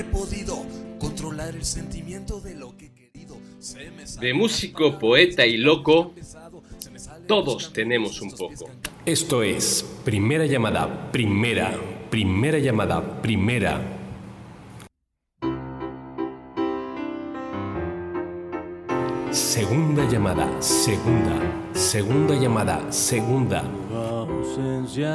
he podido controlar el sentimiento de lo que he querido. De músico, poeta y loco, todos tenemos un poco. Esto es Primera Llamada, Primera, Primera Llamada, Primera. Segunda llamada, segunda, segunda llamada, segunda. ausencia,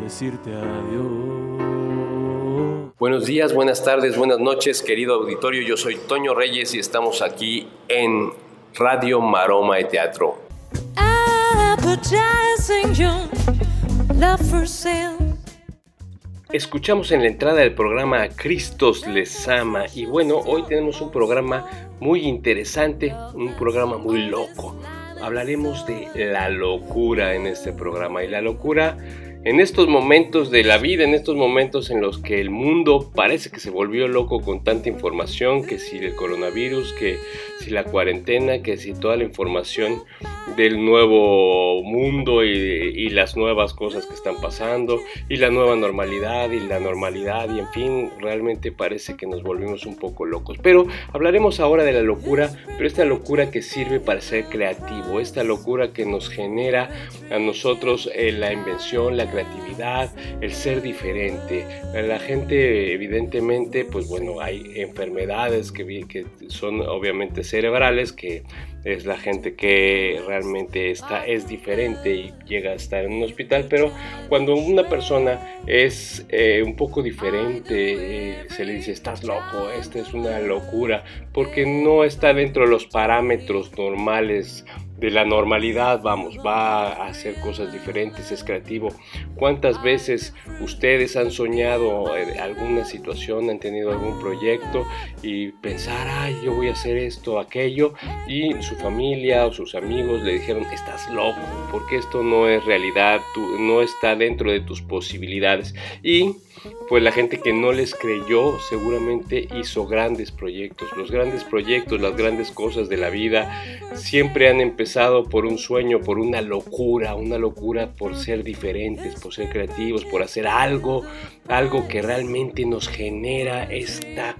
decirte adiós. Buenos días, buenas tardes, buenas noches, querido auditorio. Yo soy Toño Reyes y estamos aquí en Radio Maroma de Teatro. Escuchamos en la entrada del programa a Cristos les ama y bueno, hoy tenemos un programa muy interesante, un programa muy loco. Hablaremos de la locura en este programa y la locura en estos momentos de la vida, en estos momentos en los que el mundo parece que se volvió loco con tanta información, que si el coronavirus, que si la cuarentena, que si toda la información del nuevo mundo y, y las nuevas cosas que están pasando y la nueva normalidad y la normalidad y en fin, realmente parece que nos volvimos un poco locos. Pero hablaremos ahora de la locura, pero esta locura que sirve para ser creativo, esta locura que nos genera a nosotros eh, la invención, la creatividad, el ser diferente. La gente evidentemente, pues bueno, hay enfermedades que, que son obviamente cerebrales, que es la gente que realmente está, es diferente y llega a estar en un hospital, pero cuando una persona es eh, un poco diferente, eh, se le dice, estás loco, esta es una locura, porque no está dentro de los parámetros normales de la normalidad, vamos, va a hacer cosas diferentes, es creativo. ¿Cuántas veces ustedes han soñado eh, alguna situación, han tenido algún proyecto y pensar, ay, yo voy a hacer esto, aquello, y su familia o sus amigos le dijeron, estás loco, porque esto no es realidad, tú, no está dentro de tus posibilidades. Y pues la gente que no les creyó seguramente hizo grandes proyectos. Los grandes proyectos, las grandes cosas de la vida siempre han empezado por un sueño, por una locura, una locura por ser diferentes, por ser creativos, por hacer algo, algo que realmente nos genera esta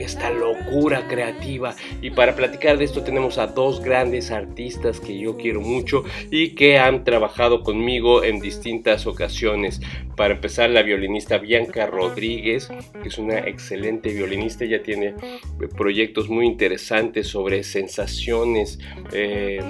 esta locura creativa. Y para platicar de esto tenemos a dos grandes artistas que yo quiero mucho y que han trabajado conmigo en distintas ocasiones. Para empezar, la violinista Bianca Rodríguez, que es una excelente violinista, ella tiene eh, proyectos muy interesantes sobre sensaciones eh,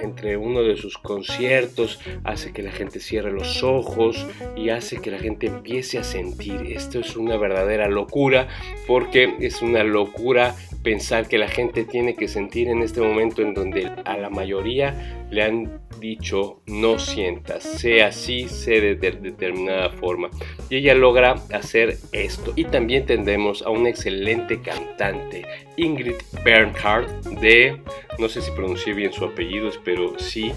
entre uno de sus conciertos, hace que la gente cierre los ojos y hace que la gente empiece a sentir. Esto es una verdadera locura porque es una locura pensar que la gente tiene que sentir en este momento en donde a la mayoría le han dicho no sientas, sé así, de, de- determinada forma. Y ella logra hacer esto. Y también tendremos a una excelente cantante, Ingrid Bernhardt, de, no sé si pronuncié bien su apellido, pero sí,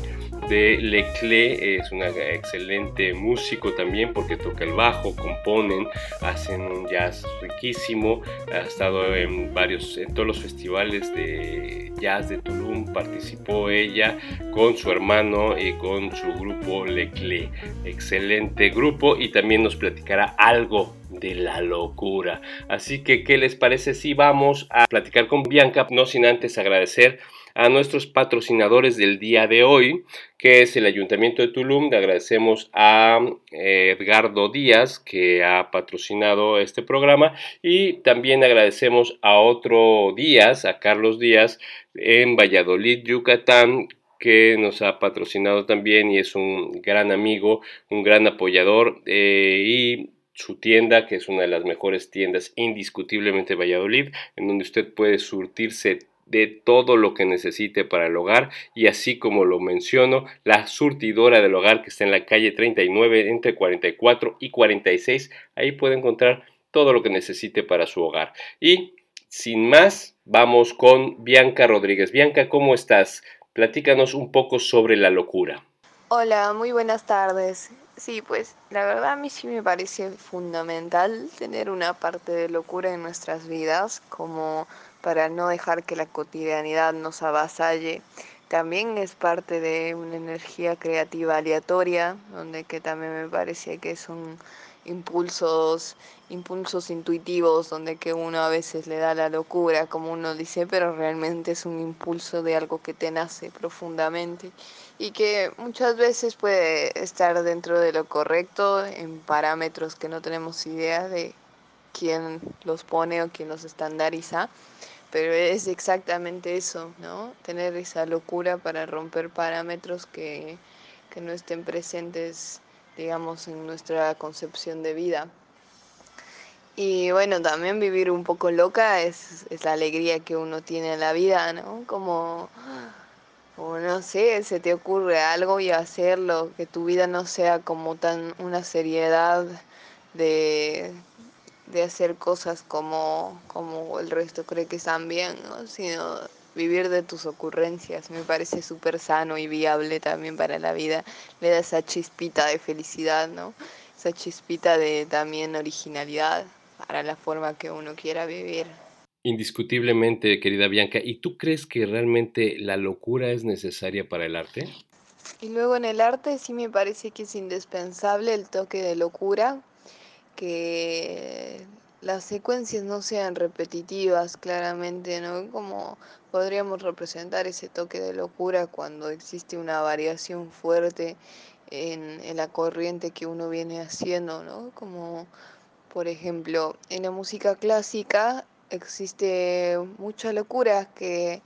de Leclerc, es una excelente músico también porque toca el bajo, componen, hacen un jazz riquísimo, ha estado en varios, en todos los festivales de jazz de Tulum, participó ella con su hermano y con su grupo Leclerc, excelente grupo y también nos platicará algo de la locura. Así que, ¿qué les parece si vamos a platicar con Bianca? No sin antes agradecer a nuestros patrocinadores del día de hoy, que es el Ayuntamiento de Tulum. Le agradecemos a eh, Edgardo Díaz, que ha patrocinado este programa, y también agradecemos a otro Díaz, a Carlos Díaz, en Valladolid, Yucatán, que nos ha patrocinado también y es un gran amigo, un gran apoyador eh, y su tienda, que es una de las mejores tiendas indiscutiblemente Valladolid, en donde usted puede surtirse de todo lo que necesite para el hogar y así como lo menciono, la surtidora del hogar que está en la calle 39 entre 44 y 46, ahí puede encontrar todo lo que necesite para su hogar. Y sin más, vamos con Bianca Rodríguez. Bianca, ¿cómo estás? Platícanos un poco sobre la locura. Hola, muy buenas tardes. Sí, pues la verdad a mí sí me parece fundamental tener una parte de locura en nuestras vidas, como para no dejar que la cotidianidad nos avasalle. También es parte de una energía creativa aleatoria, donde que también me parece que son impulsos, impulsos intuitivos, donde que uno a veces le da la locura, como uno dice, pero realmente es un impulso de algo que te nace profundamente y que muchas veces puede estar dentro de lo correcto en parámetros que no tenemos idea de quién los pone o quién los estandariza pero es exactamente eso, ¿no? Tener esa locura para romper parámetros que, que no estén presentes, digamos, en nuestra concepción de vida. Y bueno, también vivir un poco loca es, es la alegría que uno tiene en la vida, ¿no? Como, como, no sé, se te ocurre algo y hacerlo, que tu vida no sea como tan una seriedad de de hacer cosas como, como el resto cree que están bien, ¿no? sino vivir de tus ocurrencias. Me parece súper sano y viable también para la vida. Le da esa chispita de felicidad, ¿no? Esa chispita de también originalidad para la forma que uno quiera vivir. Indiscutiblemente, querida Bianca, ¿y tú crees que realmente la locura es necesaria para el arte? Y luego en el arte sí me parece que es indispensable el toque de locura, que las secuencias no sean repetitivas claramente, ¿no? Como podríamos representar ese toque de locura cuando existe una variación fuerte en, en la corriente que uno viene haciendo, ¿no? Como por ejemplo en la música clásica existe mucha locura que,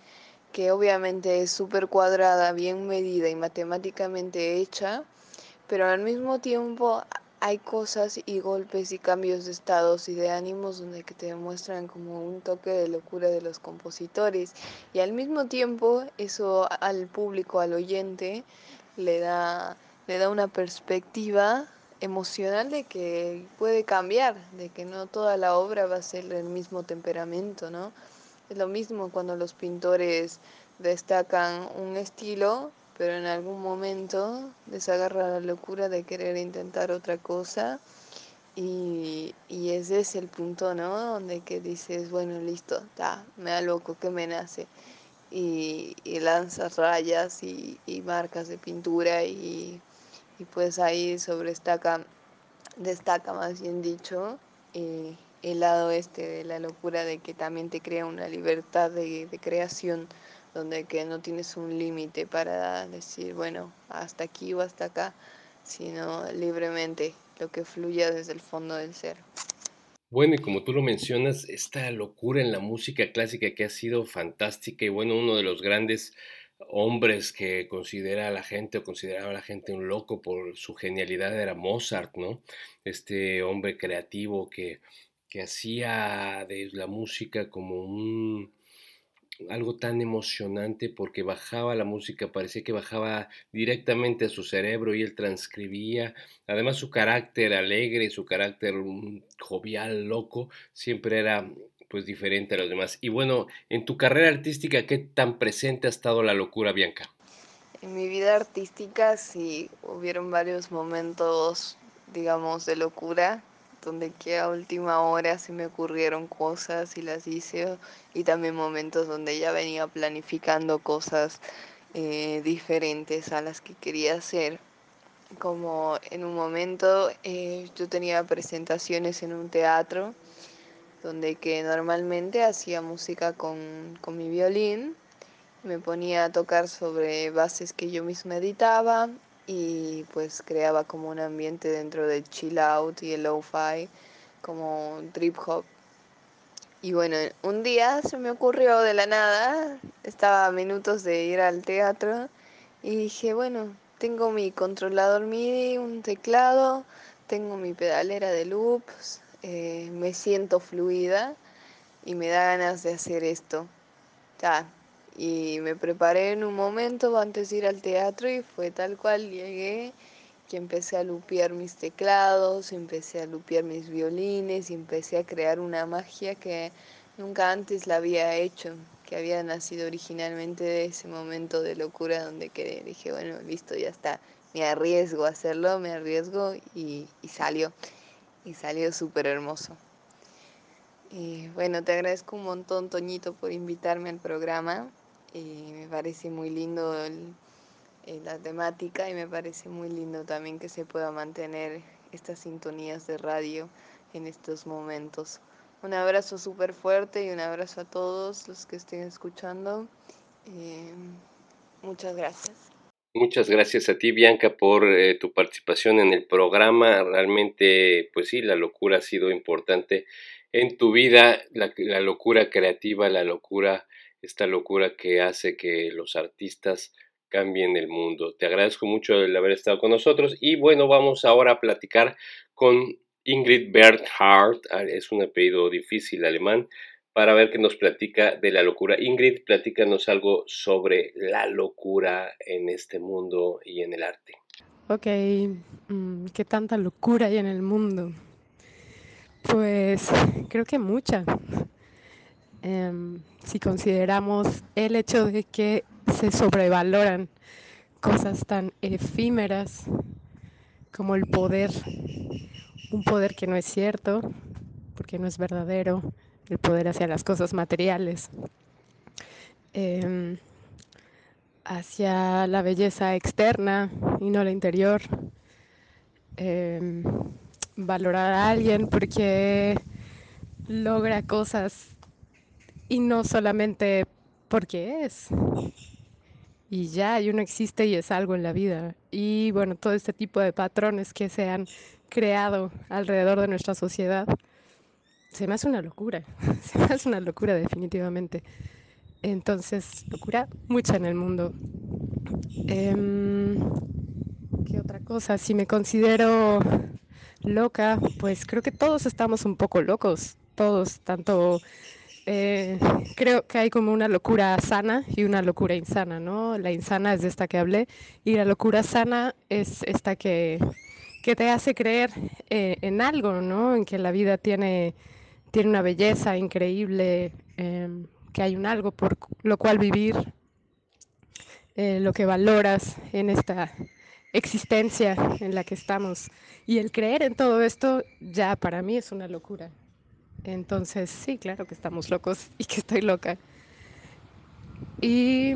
que obviamente es súper cuadrada, bien medida y matemáticamente hecha, pero al mismo tiempo hay cosas y golpes y cambios de estados y de ánimos donde que te demuestran como un toque de locura de los compositores y al mismo tiempo eso al público, al oyente, le da, le da una perspectiva emocional de que puede cambiar, de que no toda la obra va a ser el mismo temperamento, ¿no? Es lo mismo cuando los pintores destacan un estilo, pero en algún momento les agarra la locura de querer intentar otra cosa y, y ese es el punto, ¿no? Donde que dices, bueno, listo, ya, me da loco, que me nace. Y, y lanzas rayas y, y, marcas de pintura y, y pues ahí sobrestaca, destaca más bien dicho, eh, el lado este de la locura de que también te crea una libertad de, de creación donde que no tienes un límite para decir, bueno, hasta aquí o hasta acá, sino libremente lo que fluya desde el fondo del ser. Bueno, y como tú lo mencionas, esta locura en la música clásica que ha sido fantástica y bueno, uno de los grandes hombres que considera a la gente o consideraba a la gente un loco por su genialidad era Mozart, ¿no? Este hombre creativo que, que hacía de la música como un, algo tan emocionante porque bajaba la música, parecía que bajaba directamente a su cerebro y él transcribía. Además su carácter alegre, su carácter mm, jovial, loco, siempre era pues diferente a los demás. Y bueno, en tu carrera artística, ¿qué tan presente ha estado la locura, Bianca? En mi vida artística sí hubieron varios momentos, digamos, de locura donde que a última hora se me ocurrieron cosas y las hice, y también momentos donde ya venía planificando cosas eh, diferentes a las que quería hacer. Como en un momento eh, yo tenía presentaciones en un teatro donde que normalmente hacía música con, con mi violín, me ponía a tocar sobre bases que yo misma editaba y pues creaba como un ambiente dentro del chill out y el lo-fi, como trip hop. Y bueno, un día se me ocurrió de la nada, estaba a minutos de ir al teatro y dije, bueno, tengo mi controlador MIDI, un teclado, tengo mi pedalera de loops, eh, me siento fluida y me da ganas de hacer esto. Ya, y me preparé en un momento antes de ir al teatro y fue tal cual llegué que empecé a lupear mis teclados, empecé a lupear mis violines y empecé a crear una magia que nunca antes la había hecho, que había nacido originalmente de ese momento de locura donde que dije, bueno, listo, ya está, me arriesgo a hacerlo, me arriesgo y, y salió, y salió súper hermoso. Y bueno, te agradezco un montón, Toñito, por invitarme al programa. Y me parece muy lindo la temática y me parece muy lindo también que se pueda mantener estas sintonías de radio en estos momentos. Un abrazo súper fuerte y un abrazo a todos los que estén escuchando. Eh, muchas gracias. Muchas gracias a ti, Bianca, por eh, tu participación en el programa. Realmente, pues sí, la locura ha sido importante en tu vida, la, la locura creativa, la locura, esta locura que hace que los artistas cambien el mundo. Te agradezco mucho el haber estado con nosotros y bueno, vamos ahora a platicar con Ingrid Berthardt, ah, es un apellido difícil alemán, para ver qué nos platica de la locura. Ingrid, platícanos algo sobre la locura en este mundo y en el arte. Ok, mm, ¿qué tanta locura hay en el mundo? Pues creo que mucha. Em, si consideramos el hecho de que se sobrevaloran cosas tan efímeras como el poder, un poder que no es cierto, porque no es verdadero, el poder hacia las cosas materiales, em, hacia la belleza externa y no la interior, em, valorar a alguien porque logra cosas y no solamente porque es. Y ya, y uno existe y es algo en la vida. Y bueno, todo este tipo de patrones que se han creado alrededor de nuestra sociedad, se me hace una locura, se me hace una locura definitivamente. Entonces, locura mucha en el mundo. Em, ¿Qué otra cosa? Si me considero loca, pues creo que todos estamos un poco locos, todos, tanto eh, creo que hay como una locura sana y una locura insana, ¿no? La insana es de esta que hablé y la locura sana es esta que, que te hace creer eh, en algo, ¿no? En que la vida tiene, tiene una belleza increíble, em, que hay un algo por lo cual vivir, eh, lo que valoras en esta existencia en la que estamos. Y el creer en todo esto ya para mí es una locura. Entonces, sí, claro que estamos locos y que estoy loca. Y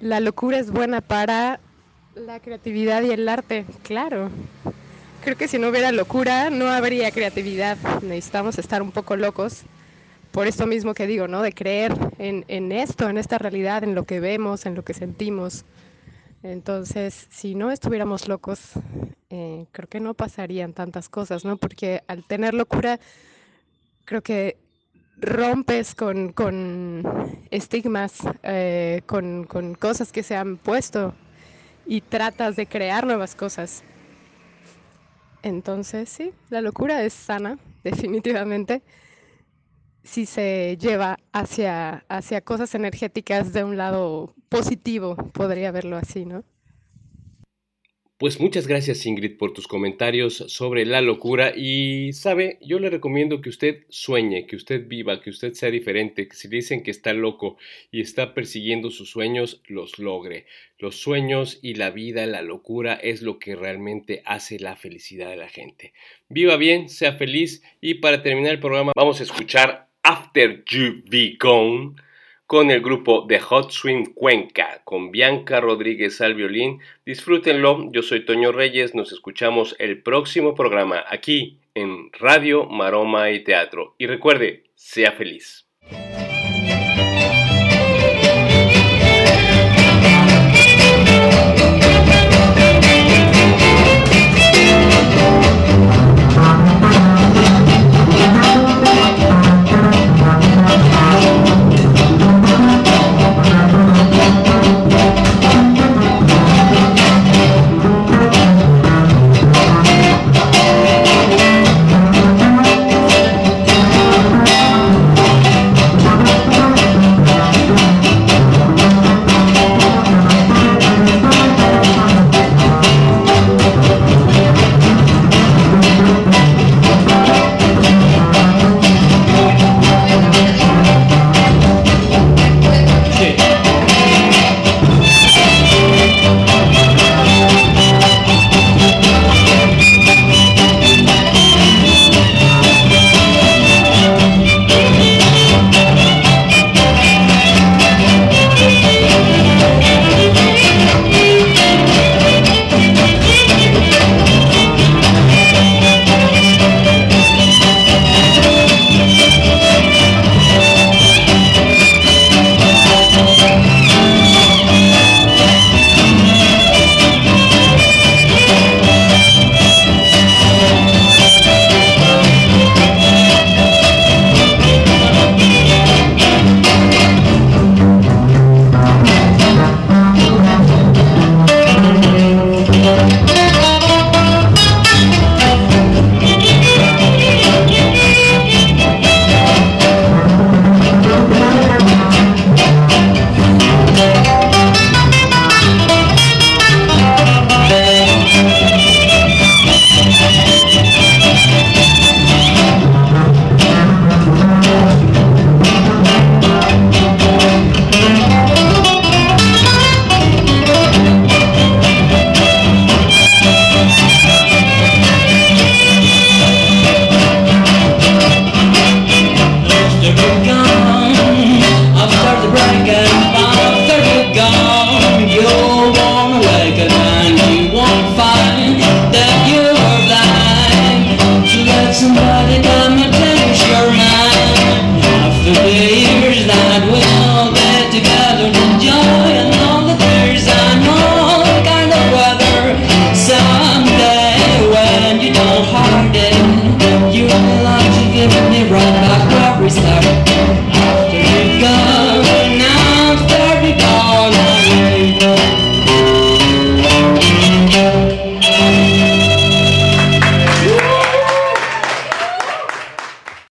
la locura es buena para la creatividad y el arte, claro. Creo que si no hubiera locura, no habría creatividad. Necesitamos estar un poco locos. Por esto mismo que digo, ¿no? De creer en, en esto, en esta realidad, en lo que vemos, en lo que sentimos. Entonces, si no estuviéramos locos, eh, creo que no pasarían tantas cosas, ¿no? Porque al tener locura, creo que rompes con, con estigmas, eh, con, con cosas que se han puesto y tratas de crear nuevas cosas. Entonces, sí, la locura es sana, definitivamente, si se lleva hacia, hacia cosas energéticas de un lado positivo, podría verlo así, ¿no? Pues muchas gracias Ingrid por tus comentarios sobre la locura y sabe, yo le recomiendo que usted sueñe, que usted viva, que usted sea diferente, que si dicen que está loco y está persiguiendo sus sueños, los logre. Los sueños y la vida, la locura es lo que realmente hace la felicidad de la gente. Viva bien, sea feliz y para terminar el programa vamos a escuchar After You Be Gone con el grupo The Hot Swing Cuenca, con Bianca Rodríguez al violín. Disfrútenlo, yo soy Toño Reyes, nos escuchamos el próximo programa aquí en Radio Maroma y Teatro. Y recuerde, sea feliz.